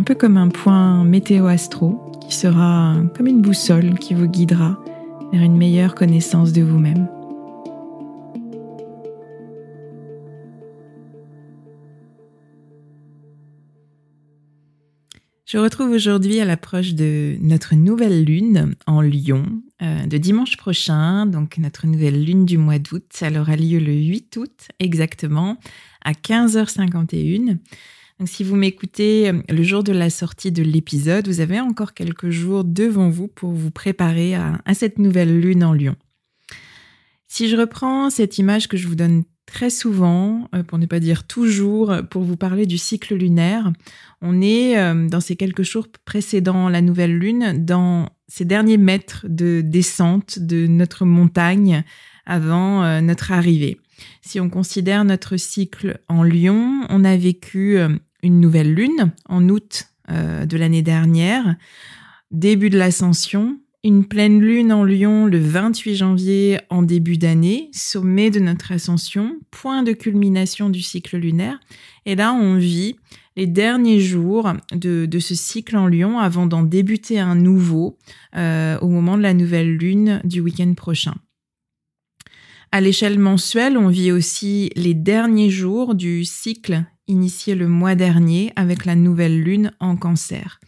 un peu comme un point météo-astro qui sera comme une boussole qui vous guidera vers une meilleure connaissance de vous-même. Je retrouve aujourd'hui à l'approche de notre nouvelle lune en Lyon, euh, de dimanche prochain, donc notre nouvelle lune du mois d'août. Elle aura lieu le 8 août exactement à 15h51 si vous m'écoutez euh, le jour de la sortie de l'épisode, vous avez encore quelques jours devant vous pour vous préparer à, cette nouvelle lune en Lion. Si je reprends cette image que je vous donne très souvent, euh, pour ne pas dire toujours, pour vous parler du cycle lunaire, on est euh, dans ces quelques jours précédant la nouvelle lune, dans ces derniers mètres de descente de notre montagne avant notre arrivée. Si on considère notre cycle en Lion, on a vécu une nouvelle lune en août euh, de l'année dernière, début de l'ascension, une pleine lune en Lion le 28 janvier en début d'année, sommet de notre ascension, point de culmination du cycle lunaire. Et là, on vit les derniers jours de, ce cycle en Lion avant d'en débuter un nouveau euh, au moment de la nouvelle lune du week-end prochain. À l'échelle mensuelle, on vit aussi les derniers jours du cycle initié le mois dernier avec la nouvelle lune en cancer.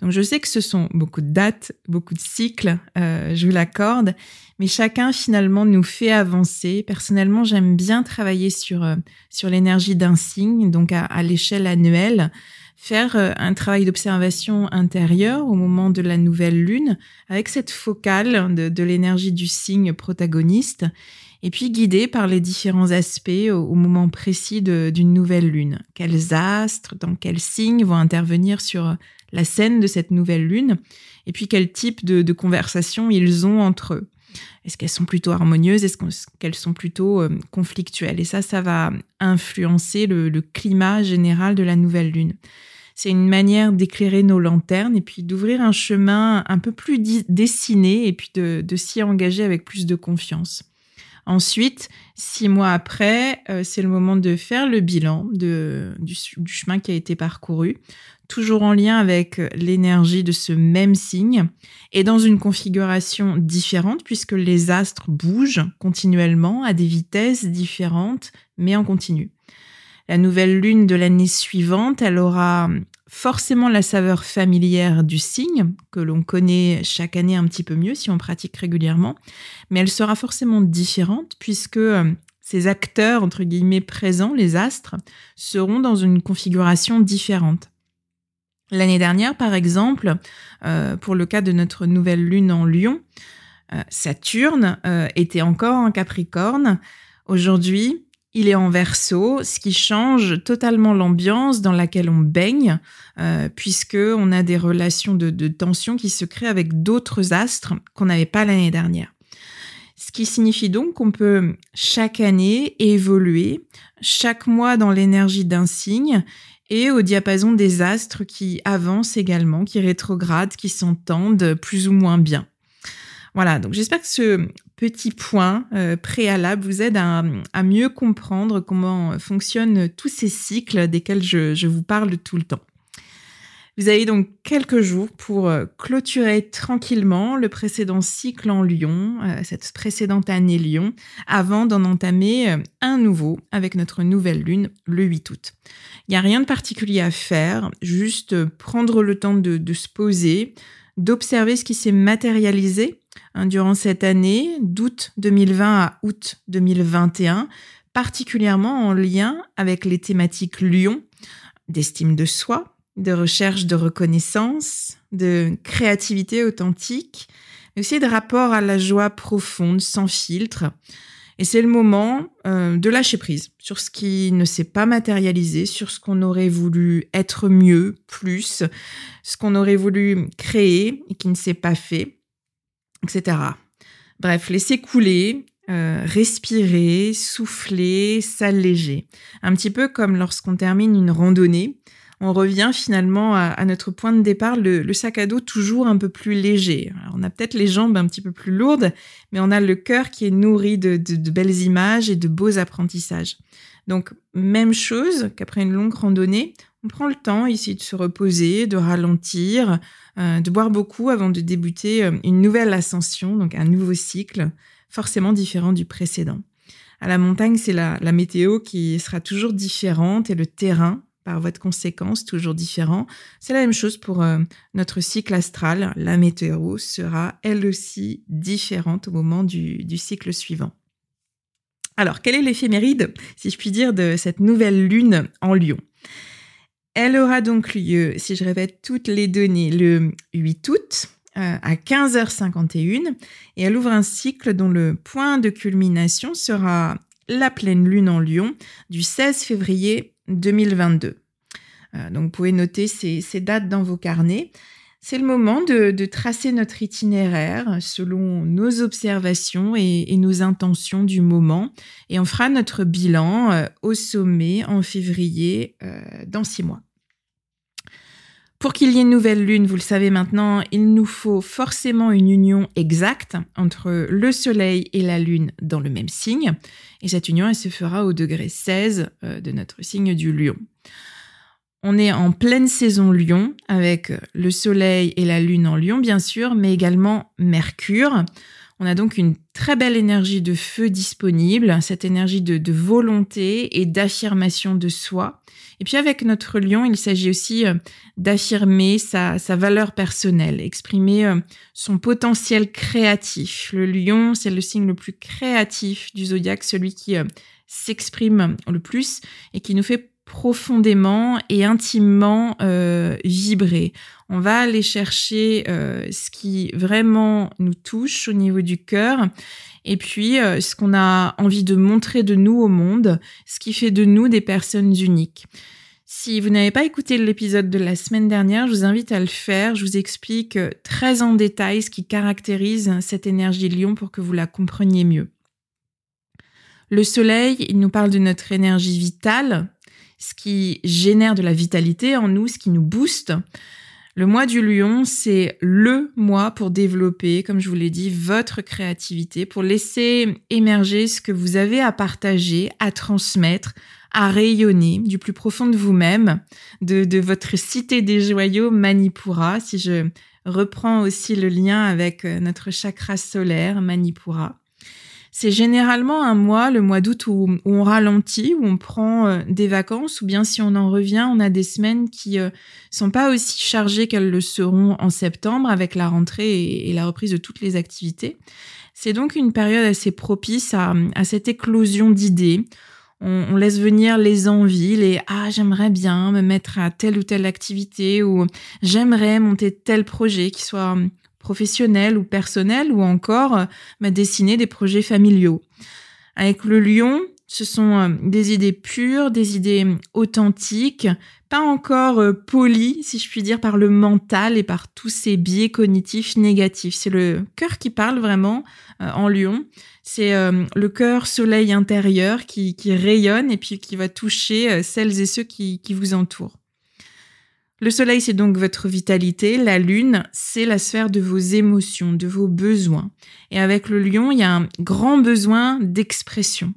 Donc je sais que ce sont beaucoup de dates, beaucoup de cycles, euh, je vous l'accorde, mais chacun finalement nous fait avancer. Personnellement, j'aime bien travailler sur, euh, sur l'énergie d'un signe, donc à, l'échelle annuelle, faire euh, un travail d'observation intérieure au moment de la nouvelle lune, avec cette focale de, de l'énergie du signe protagoniste et puis guidé par les différents aspects au, moment précis d'une nouvelle lune. Quels astres, dans quels signes vont intervenir sur la scène de cette nouvelle lune, et puis quel type de, conversation ils ont entre eux? Est-ce qu'elles sont plutôt harmonieuses? Est-ce qu'elles sont plutôt euh, conflictuelles? Et ça, ça va influencer le, climat général de la nouvelle lune. C'est une manière d'éclairer nos lanternes et puis d'ouvrir un chemin un peu plus dessiné et puis de s'y engager avec plus de confiance. Ensuite, six mois après, euh, c'est le moment de faire le bilan du, chemin qui a été parcouru, toujours en lien avec l'énergie de ce même signe et dans une configuration différente puisque les astres bougent continuellement à des vitesses différentes mais en continu. La nouvelle lune de l'année suivante, elle aura forcément la saveur familière du signe, que l'on connaît chaque année un petit peu mieux si on pratique régulièrement, mais elle sera forcément différente puisque euh, ces acteurs, entre guillemets, présents, les astres, seront dans une configuration différente. L'année dernière, par exemple, euh, pour le cas de notre nouvelle lune en Lion, euh, Saturne était encore en Capricorne. Aujourd'hui, il est en verso, ce qui change totalement l'ambiance dans laquelle on baigne, puisque on a des relations de tension qui se créent avec d'autres astres qu'on n'avait pas l'année dernière. Ce qui signifie donc qu'on peut chaque année évoluer, chaque mois dans l'énergie d'un signe et au diapason des astres qui avancent également, qui rétrogradent, qui s'entendent plus ou moins bien. Voilà, donc j'espère que ce petit point euh, préalable vous aide à, mieux comprendre comment fonctionnent tous ces cycles desquels je vous parle tout le temps. Vous avez donc quelques jours pour euh, clôturer tranquillement le précédent cycle en Lyon, euh, cette précédente année Lyon, avant d'en entamer euh, un nouveau avec notre nouvelle lune le 8 août. Il n'y a rien de particulier à faire, juste prendre le temps de, se poser, d'observer ce qui s'est matérialisé hein, durant cette année, d'août 2020 à août 2021, particulièrement en lien avec les thématiques Lyon, d'estime de soi, de recherche de reconnaissance, de créativité authentique, mais aussi de rapport à la joie profonde, sans filtre. Et c'est le moment euh, de lâcher prise sur ce qui ne s'est pas matérialisé, sur ce qu'on aurait voulu être mieux, plus, ce qu'on aurait voulu créer et qui ne s'est pas fait, etc. Bref, laisser couler, euh, respirer, souffler, s'alléger. Un petit peu comme lorsqu'on termine une randonnée on revient finalement à, notre point de départ, le, sac à dos toujours un peu plus léger. on a peut-être les jambes un petit peu plus lourdes, mais on a le cœur qui est nourri de, belles images et de beaux apprentissages. Donc, même chose qu'après une longue randonnée, on prend le temps ici de se reposer, de ralentir, euh, de boire beaucoup avant de débuter euh, une nouvelle ascension, donc un nouveau cycle, forcément différent du précédent. À la montagne, c'est la météo qui sera toujours différente et le terrain par votre conséquence, toujours différent. C'est la même chose pour euh, notre cycle astral. La météo sera elle aussi différente au moment du, cycle suivant. Alors, quel est l'éphéméride, si je puis dire, de cette nouvelle lune en lion? Elle aura donc lieu, si je répète toutes les données, le 8 août euh, à 15h51 et elle ouvre un cycle dont le point de culmination sera la pleine lune en lion du 16 février 2022. Euh, donc vous pouvez noter ces, dates dans vos carnets. C'est le moment de, tracer notre itinéraire selon nos observations et, nos intentions du moment. Et on fera notre bilan euh, au sommet en février dans six mois. Pour qu'il y ait une nouvelle lune, vous le savez maintenant, il nous faut forcément une union exacte entre le Soleil et la Lune dans le même signe. Et cette union, elle se fera au degré 16 euh, de notre signe du lion. On est en pleine saison lion avec le Soleil et la Lune en lion, bien sûr, mais également Mercure. On a donc une très belle énergie de feu disponible, cette énergie de, volonté et d'affirmation de soi. Et puis avec notre lion, il s'agit aussi euh, d'affirmer sa, valeur personnelle, exprimer euh, son potentiel créatif. Le lion, c'est le signe le plus créatif du zodiaque, celui qui euh, s'exprime le plus et qui nous fait profondément et intimement euh, vibrer. On va aller chercher euh, ce qui vraiment nous touche au niveau du cœur et puis euh, ce qu'on a envie de montrer de nous au monde, ce qui fait de nous des personnes uniques. Si vous n'avez pas écouté l'épisode de la semaine dernière, je vous invite à le faire. Je vous explique très en détail ce qui caractérise cette énergie lion pour que vous la compreniez mieux. Le soleil, il nous parle de notre énergie vitale, ce qui génère de la vitalité en nous, ce qui nous booste. Le mois du lion, c'est le mois pour développer, comme je vous l'ai dit, votre créativité, pour laisser émerger ce que vous avez à partager, à transmettre, à rayonner du plus profond de vous-même, de, votre cité des joyaux Manipura, si je reprends aussi le lien avec euh, notre chakra solaire Manipura. C'est généralement un mois, le mois d'août, où, on ralentit, où on prend euh, des vacances, ou bien si on en revient, on a des semaines qui euh, sont pas aussi chargées qu'elles le seront en septembre avec la rentrée et, la reprise de toutes les activités. C'est donc une période assez propice à, cette éclosion d'idées. on, laisse venir les envies, les ah j'aimerais bien me mettre à telle ou telle activité ou j'aimerais monter tel projet qui soit professionnel ou personnel ou encore euh, dessiner des projets familiaux. Avec le lion, ce sont euh, des idées pures, des idées authentiques, pas encore euh, polies, si je puis dire, par le mental et par tous ces biais cognitifs négatifs. C'est le cœur qui parle vraiment en lion. C'est le cœur soleil intérieur qui, rayonne et puis qui va toucher celles et ceux qui vous entourent. Le soleil, c'est donc votre vitalité. La lune, c'est la sphère de vos émotions, de vos besoins. Et avec le lion, il y a un grand besoin d'expression.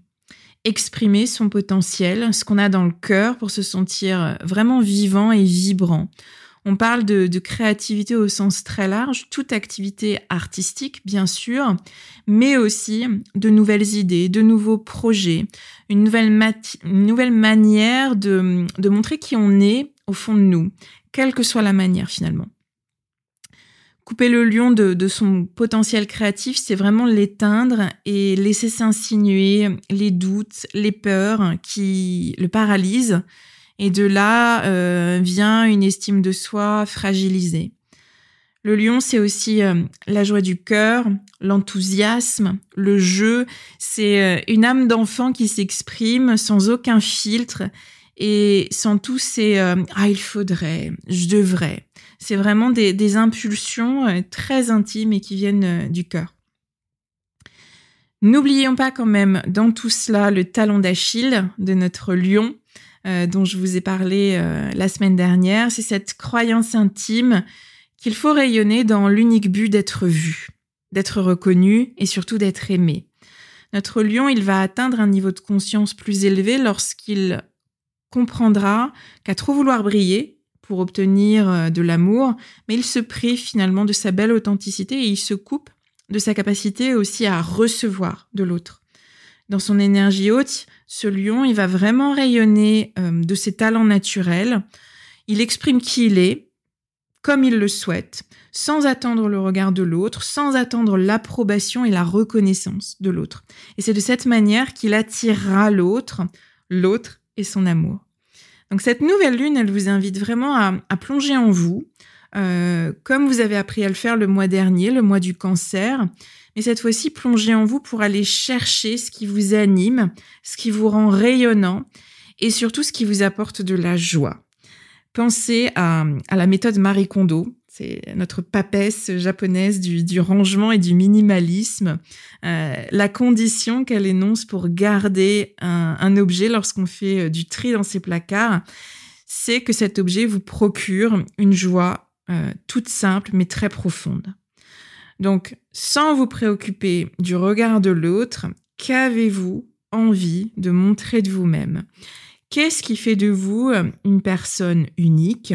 Exprimer son potentiel, ce qu'on a dans le cœur pour se sentir vraiment vivant et vibrant. On parle de, créativité au sens très large, toute activité artistique, bien sûr, mais aussi de nouvelles idées, de nouveaux projets, une nouvelle, manière de montrer qui on est au fond de nous, quelle que soit la manière finalement. Couper le lion de, son potentiel créatif, c'est vraiment l'éteindre et laisser s'insinuer les doutes, les peurs qui le paralysent. Et de là euh, vient une estime de soi fragilisée. Le lion, c'est aussi euh, la joie du cœur, l'enthousiasme, le jeu. C'est euh, une âme d'enfant qui s'exprime sans aucun filtre et sans tous ces ah il faudrait, je devrais. C'est vraiment des, impulsions très intimes et qui viennent du cœur. N'oublions pas quand même dans tout cela le talon d'Achille de notre lion dont je vous ai parlé la semaine dernière. C'est cette croyance intime qu'il faut rayonner dans l'unique but d'être vu, d'être reconnu et surtout d'être aimé. Notre lion, il va atteindre un niveau de conscience plus élevé lorsqu'il comprendra qu'à trop vouloir briller pour obtenir euh, de l'amour, mais il se prive finalement de sa belle authenticité et il se coupe de sa capacité aussi à recevoir de l'autre. Dans son énergie haute, ce lion, il va vraiment rayonner euh, de ses talents naturels. Il exprime qui il est, comme il le souhaite, sans attendre le regard de l'autre, sans attendre l'approbation et la reconnaissance de l'autre. Et c'est de cette manière qu'il attirera l'autre, l'autre et son amour. Donc cette nouvelle lune, elle vous invite vraiment à, plonger en vous, euh, comme vous avez appris à le faire le mois dernier, le mois du cancer. Mais cette fois-ci, plongez en vous pour aller chercher ce qui vous anime, ce qui vous rend rayonnant et surtout ce qui vous apporte de la joie. Pensez à, la méthode Marie Kondo. C'est notre papesse japonaise du, rangement et du minimalisme. Euh, la condition qu'elle énonce pour garder un, objet lorsqu'on fait euh, du tri dans ses placards, c'est que cet objet vous procure une joie euh, toute simple mais très profonde. Donc, sans vous préoccuper du regard de l'autre, qu'avez-vous envie de montrer de vous-même? Qu'est-ce qui fait de vous euh, une personne unique?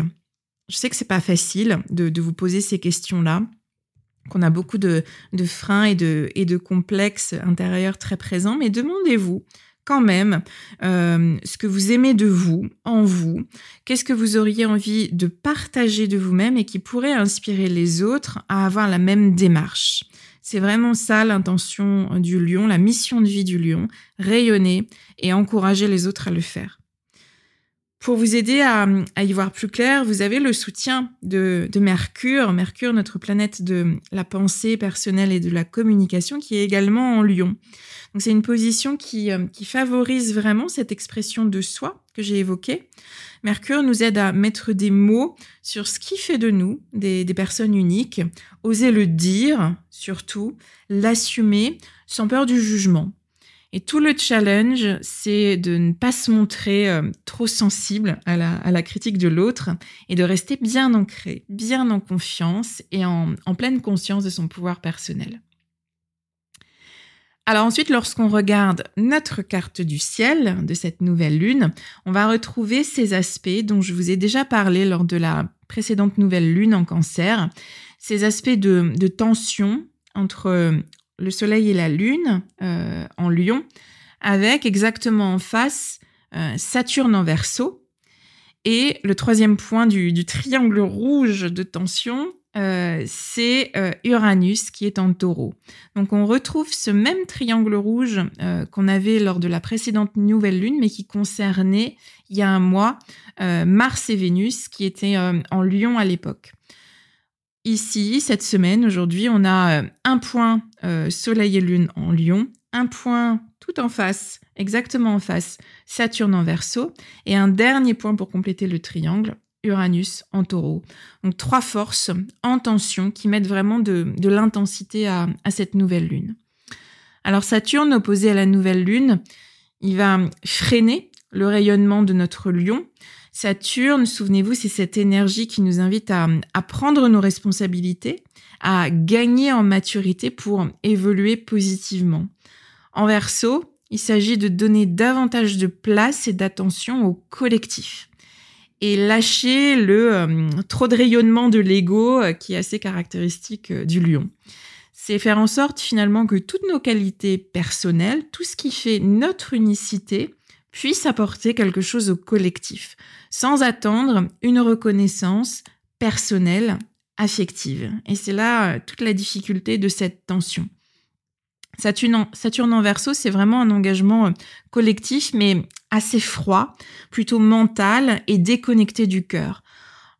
Je sais que c'est pas facile de, vous poser ces questions-là, qu'on a beaucoup de, freins et de complexes intérieurs très présents, mais demandez-vous quand même euh, ce que vous aimez de vous, en vous, qu'est-ce que vous auriez envie de partager de vous-même et qui pourrait inspirer les autres à avoir la même démarche? C'est vraiment ça l'intention du lion, la mission de vie du lion, rayonner et encourager les autres à le faire. Pour vous aider à, y voir plus clair, vous avez le soutien de, Mercure, Mercure, notre planète de la pensée personnelle et de la communication, qui est également en lion. Donc c'est une position qui, euh, qui favorise vraiment cette expression de soi que j'ai évoquée. Mercure nous aide à mettre des mots sur ce qui fait de nous des personnes uniques, oser le dire surtout, l'assumer sans peur du jugement. Et tout le challenge, c'est de ne pas se montrer euh, trop sensible à la, critique de l'autre et de rester bien ancré, bien en confiance et en, pleine conscience de son pouvoir personnel. Alors ensuite, lorsqu'on regarde notre carte du ciel de cette nouvelle lune, on va retrouver ces aspects dont je vous ai déjà parlé lors de la précédente nouvelle lune en cancer, ces aspects de tension entre le Soleil et la Lune euh, en Lion, avec exactement en face euh, Saturne en Verseau. Et le troisième point du, triangle rouge de tension, euh, c'est Uranus qui est en taureau. Donc on retrouve ce même triangle rouge qu'on avait lors de la précédente nouvelle lune, mais qui concernait il y a un mois Mars et Vénus qui étaient en lion à l'époque. Ici, cette semaine, aujourd'hui, on a un point Soleil et Lune en lion, un point tout en face, exactement en face, Saturne en verso, et un dernier point pour compléter le triangle, Uranus en taureau. Donc trois forces en tension qui mettent vraiment de, l'intensité à, cette nouvelle lune. Alors Saturne opposé à la nouvelle lune, il va freiner le rayonnement de notre lion. Saturne, souvenez-vous, c'est cette énergie qui nous invite à, prendre nos responsabilités, à gagner en maturité pour évoluer positivement. En verso, il s'agit de donner davantage de place et d'attention au collectif et lâcher le euh, trop de rayonnement de l'ego euh, qui est assez caractéristique euh, du lion. C'est faire en sorte finalement que toutes nos qualités personnelles, tout ce qui fait notre unicité, puisse apporter quelque chose au collectif, sans attendre une reconnaissance personnelle, affective. Et c'est là toute la difficulté de cette tension. Saturne en, verso, c'est vraiment un engagement euh, collectif, mais assez froid, plutôt mental et déconnecté du cœur.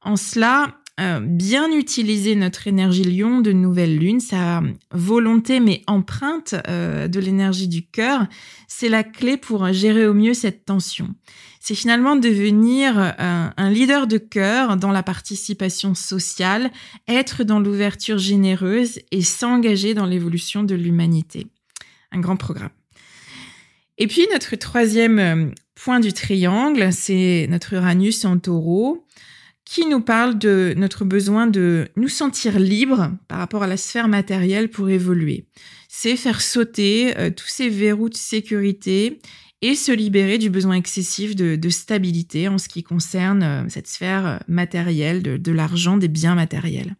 En cela, euh, bien utiliser notre énergie lion de nouvelle lune, sa volonté mais empreinte euh, de l'énergie du cœur, c'est la clé pour gérer au mieux cette tension. C'est finalement devenir un, un leader de cœur dans la participation sociale, être dans l'ouverture généreuse et s'engager dans l'évolution de l'humanité. Un grand programme. Et puis notre troisième euh, point du triangle, c'est notre Uranus en taureau qui nous parle de notre besoin de nous sentir libres par rapport à la sphère matérielle pour évoluer. C'est faire sauter euh, tous ces verrous de sécurité et se libérer du besoin excessif de, stabilité en ce qui concerne euh, cette sphère matérielle, de l'argent, des biens matériels.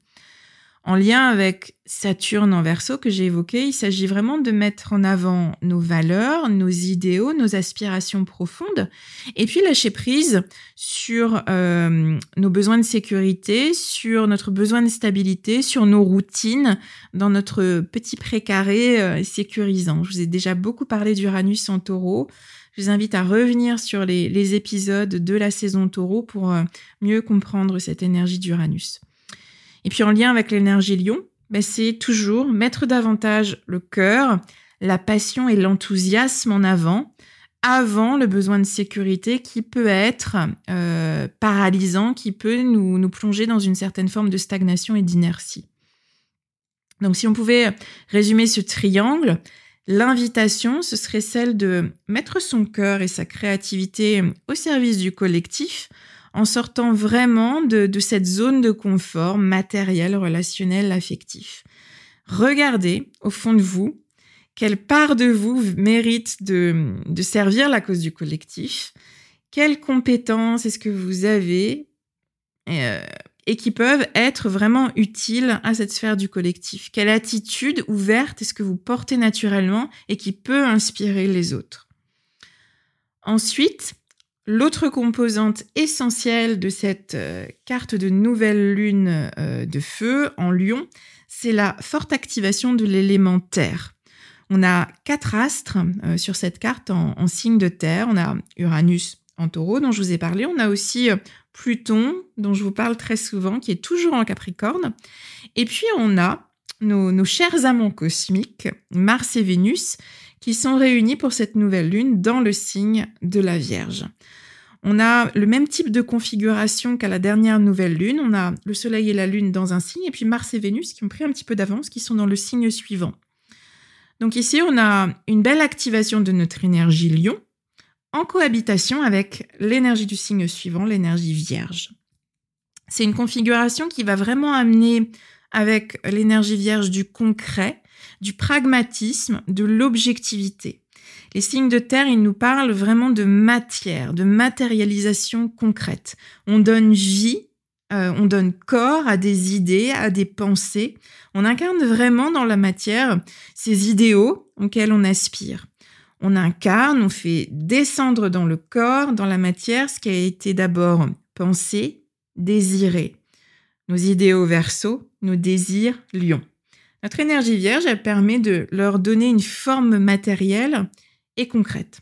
En lien avec Saturne en verso que j'ai évoqué, il s'agit vraiment de mettre en avant nos valeurs, nos idéaux, nos aspirations profondes, et puis lâcher prise sur euh, nos besoins de sécurité, sur notre besoin de stabilité, sur nos routines dans notre petit précaré euh, sécurisant. Je vous ai déjà beaucoup parlé d'Uranus en taureau. Je vous invite à revenir sur les, épisodes de la saison taureau pour euh, mieux comprendre cette énergie d'Uranus. Et puis en lien avec l'énergie lion, ben, c'est toujours mettre davantage le cœur, la passion et l'enthousiasme en avant, avant le besoin de sécurité qui peut être euh, paralysant, qui peut nous, nous plonger dans une certaine forme de stagnation et d'inertie. Donc si on pouvait résumer ce triangle, l'invitation, ce serait celle de mettre son cœur et sa créativité au service du collectif en sortant vraiment de, cette zone de confort matériel, relationnel, affectif. Regardez au fond de vous quelle part de vous mérite de, servir la cause du collectif, quelles compétences est-ce que vous avez euh, et qui peuvent être vraiment utiles à cette sphère du collectif? Quelle attitude ouverte est-ce que vous portez naturellement et qui peut inspirer les autres? Ensuite, L'autre composante essentielle de cette euh, carte de nouvelle lune euh, de feu en lion, c'est la forte activation de l'élément terre. On a quatre astres euh, sur cette carte en, signe de terre. On a Uranus en taureau dont je vous ai parlé. On a aussi Pluton dont je vous parle très souvent qui est toujours en Capricorne. Et puis on a nos, nos chers amants cosmiques, Mars et Vénus, qui sont réunis pour cette nouvelle lune dans le signe de la Vierge. On a le même type de configuration qu'à la dernière nouvelle lune. On a le Soleil et la Lune dans un signe, et puis Mars et Vénus qui ont pris un petit peu d'avance, qui sont dans le signe suivant. Donc ici, on a une belle activation de notre énergie lion en cohabitation avec l'énergie du signe suivant, l'énergie vierge. C'est une configuration qui va vraiment amener avec l'énergie vierge du concret, du pragmatisme, de l'objectivité. Les signes de terre, ils nous parlent vraiment de matière, de matérialisation concrète. On donne vie, euh, on donne corps à des idées, à des pensées. On incarne vraiment dans la matière ces idéaux auxquels on aspire. On incarne, on fait descendre dans le corps, dans la matière, ce qui a été d'abord pensé, désiré. nos idéaux verso, nos désirs lion. Notre énergie vierge, elle permet de leur donner une forme matérielle et concrète.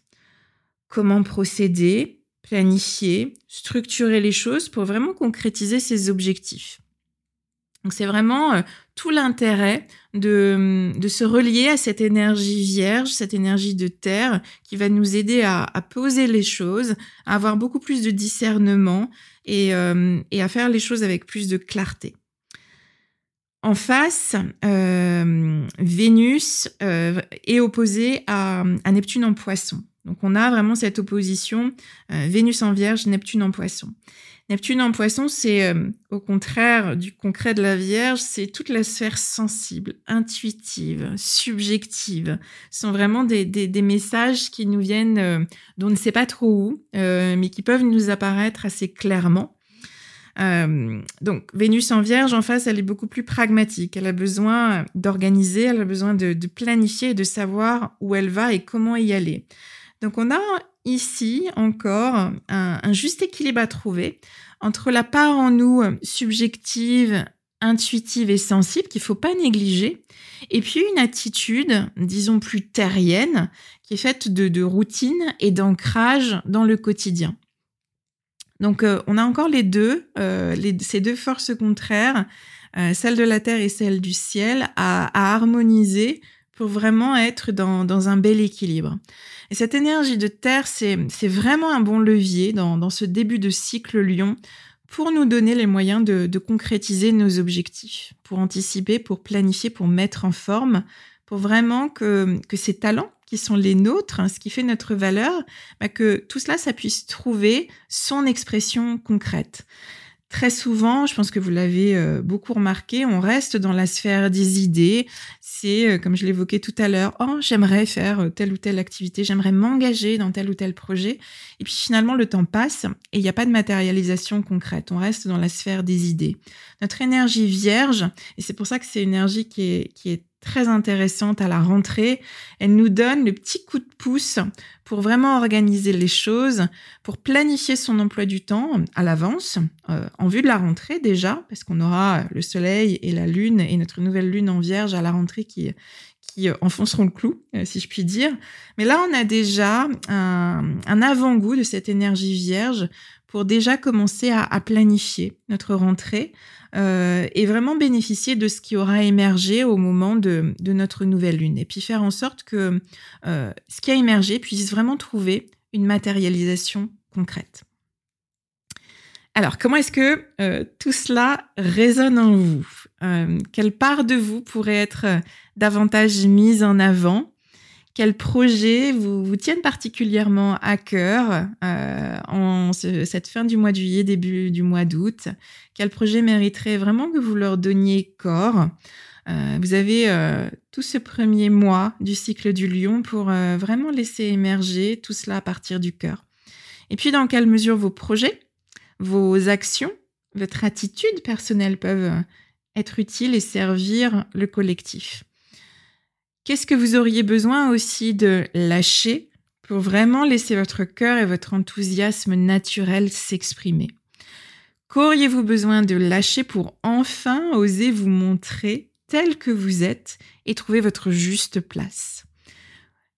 Comment procéder, planifier, structurer les choses pour vraiment concrétiser ces objectifs. Donc c'est vraiment euh, tout l'intérêt de, de, se relier à cette énergie vierge, cette énergie de terre qui va nous aider à, poser les choses, à avoir beaucoup plus de discernement et, euh, et à faire les choses avec plus de clarté. En face, euh, Vénus euh, est opposée à, Neptune en poisson. Donc on a vraiment cette opposition euh, Vénus en vierge, Neptune en poisson. Neptune en poisson, c'est au contraire du concret de la Vierge, c'est toute la sphère sensible, intuitive, subjective. Ce sont vraiment des, des, messages qui nous viennent euh, dont on ne sait pas trop où, mais qui peuvent nous apparaître assez clairement. Euh, donc Vénus en Vierge, en face, elle est beaucoup plus pragmatique. Elle a besoin d'organiser, elle a besoin de, planifier, de savoir où elle va et comment y aller. Donc on a ici encore un, juste équilibre à trouver entre la part en nous subjective, intuitive et sensible qu'il faut pas négliger, et puis une attitude, disons plus terrienne, qui est faite de, de routine et d'ancrage dans le quotidien. Donc euh, on a encore les deux, euh, les, ces deux forces contraires, euh, celle de la terre et celle du ciel, à, à harmoniser pour vraiment être dans, dans, un bel équilibre. Et cette énergie de terre, c'est vraiment un bon levier dans, dans, ce début de cycle lion pour nous donner les moyens de, de, concrétiser nos objectifs, pour anticiper, pour planifier, pour mettre en forme, pour vraiment que, que ces talents qui sont les nôtres, hein, ce qui fait notre valeur, bah que tout cela, ça puisse trouver son expression concrète. Très souvent, je pense que vous l'avez euh, beaucoup remarqué, on reste dans la sphère des idées. C'est, euh, comme je l'évoquais tout à l'heure, oh, j'aimerais faire euh, telle ou telle activité, j'aimerais m'engager dans tel ou tel projet. Et puis finalement, le temps passe et il n'y a pas de matérialisation concrète. On reste dans la sphère des idées. Notre énergie vierge, et c'est pour ça que c'est une énergie qui est, qui est très intéressante à la rentrée. Elle nous donne le petit coup de pouce pour vraiment organiser les choses, pour planifier son emploi du temps à l'avance, euh, en vue de la rentrée déjà, parce qu'on aura le soleil et la lune et notre nouvelle lune en vierge à la rentrée qui, qui enfonceront le clou, euh, si je puis dire. Mais là, on a déjà un, un avant-goût de cette énergie vierge pour déjà commencer à, planifier notre rentrée euh, et vraiment bénéficier de ce qui aura émergé au moment de, notre nouvelle lune. Et puis faire en sorte que euh, ce qui a émergé puisse vraiment trouver une matérialisation concrète. Alors, comment est-ce que euh, tout cela résonne en vous? Quelle part de vous pourrait être davantage mise en avant? Quels projets vous, vous tiennent particulièrement à cœur euh, en ce, cette fin du mois de juillet, début du mois d'août? Quels projets mériteraient vraiment que vous leur donniez corps? Euh, Vous avez euh, tout ce premier mois du cycle du lion pour euh, vraiment laisser émerger tout cela à partir du cœur. Et puis dans quelle mesure vos projets, vos actions, votre attitude personnelle peuvent être utiles et servir le collectif? Qu'est-ce que vous auriez besoin aussi de lâcher pour vraiment laisser votre cœur et votre enthousiasme naturel s'exprimer? Qu'auriez-vous besoin de lâcher pour enfin oser vous montrer tel que vous êtes et trouver votre juste place?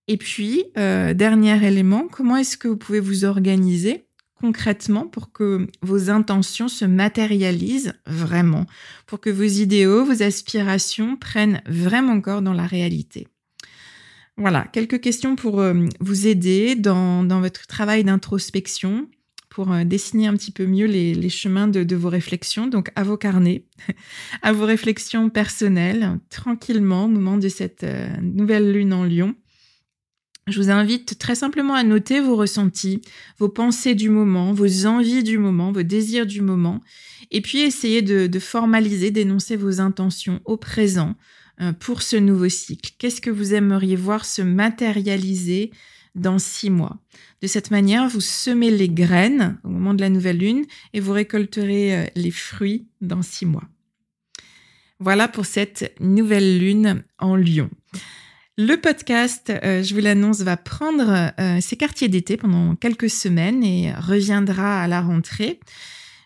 Et puis, euh, dernier élément, comment est-ce que vous pouvez vous organiser concrètement pour que vos intentions se matérialisent vraiment, pour que vos idéaux, vos aspirations prennent vraiment corps dans la réalité. Voilà, quelques questions pour euh, vous aider dans, dans, votre travail d'introspection, pour euh, dessiner un petit peu mieux les, les chemins de, vos réflexions, donc à vos carnets, à vos réflexions personnelles, tranquillement au moment de cette euh, nouvelle lune en lion. Je vous invite très simplement à noter vos ressentis, vos pensées du moment, vos envies du moment, vos désirs du moment, et puis essayer de, formaliser, d'énoncer vos intentions au présent euh, pour ce nouveau cycle. Qu'est-ce que vous aimeriez voir se matérialiser dans six mois? De cette manière, vous semez les graines au moment de la nouvelle lune et vous récolterez euh, les fruits dans six mois. Voilà pour cette nouvelle lune en lion. Le podcast, euh, je vous l'annonce, va prendre euh, ses quartiers d'été pendant quelques semaines et reviendra à la rentrée.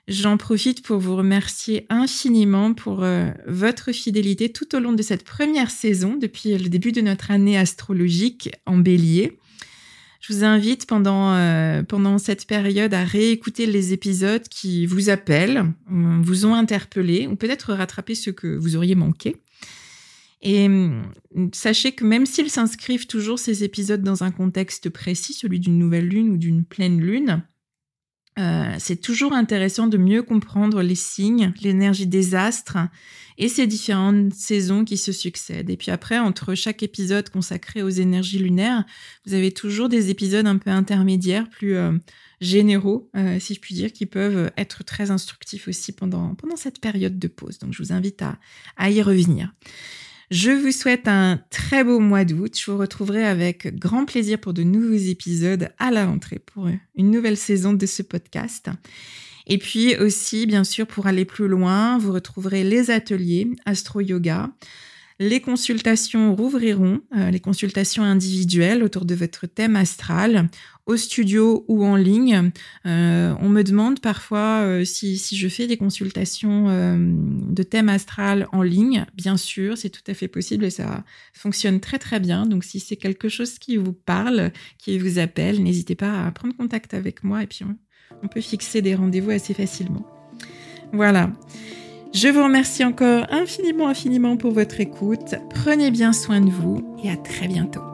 J'en profite pour vous remercier infiniment pour euh, votre fidélité tout au long de cette première saison, depuis le début de notre année astrologique en bélier. Je vous invite pendant, pendant cette période à réécouter les épisodes qui vous appellent, vous ont interpellé, ou peut-être rattraper ceux que vous auriez manqué. Et sachez que même s'ils s'inscrivent toujours ces épisodes dans un contexte précis, celui d'une nouvelle lune ou d'une pleine lune, euh, c'est toujours intéressant de mieux comprendre les signes, l'énergie des astres et ces différentes saisons qui se succèdent. Et puis après, entre chaque épisode consacré aux énergies lunaires, vous avez toujours des épisodes un peu intermédiaires, plus euh, généraux, euh, si je puis dire, qui peuvent être très instructifs aussi pendant, pendant cette période de pause. Donc je vous invite à, à y revenir. Je vous souhaite un très beau mois d'août. Je vous retrouverai avec grand plaisir pour de nouveaux épisodes à la rentrée pour une nouvelle saison de ce podcast. Et puis aussi, bien sûr, pour aller plus loin, vous retrouverez les ateliers Astro Yoga, les consultations rouvriront, euh, les consultations individuelles autour de votre thème astral, au studio ou en ligne. Euh, on me demande parfois euh, si, si, je fais des consultations de thème astral en ligne. Bien sûr, c'est tout à fait possible et ça fonctionne très très bien. Donc si c'est quelque chose qui vous parle, qui vous appelle, n'hésitez pas à prendre contact avec moi et puis on, on peut fixer des rendez-vous assez facilement. Voilà. Je vous remercie encore infiniment, infiniment pour votre écoute. Prenez bien soin de vous et à très bientôt.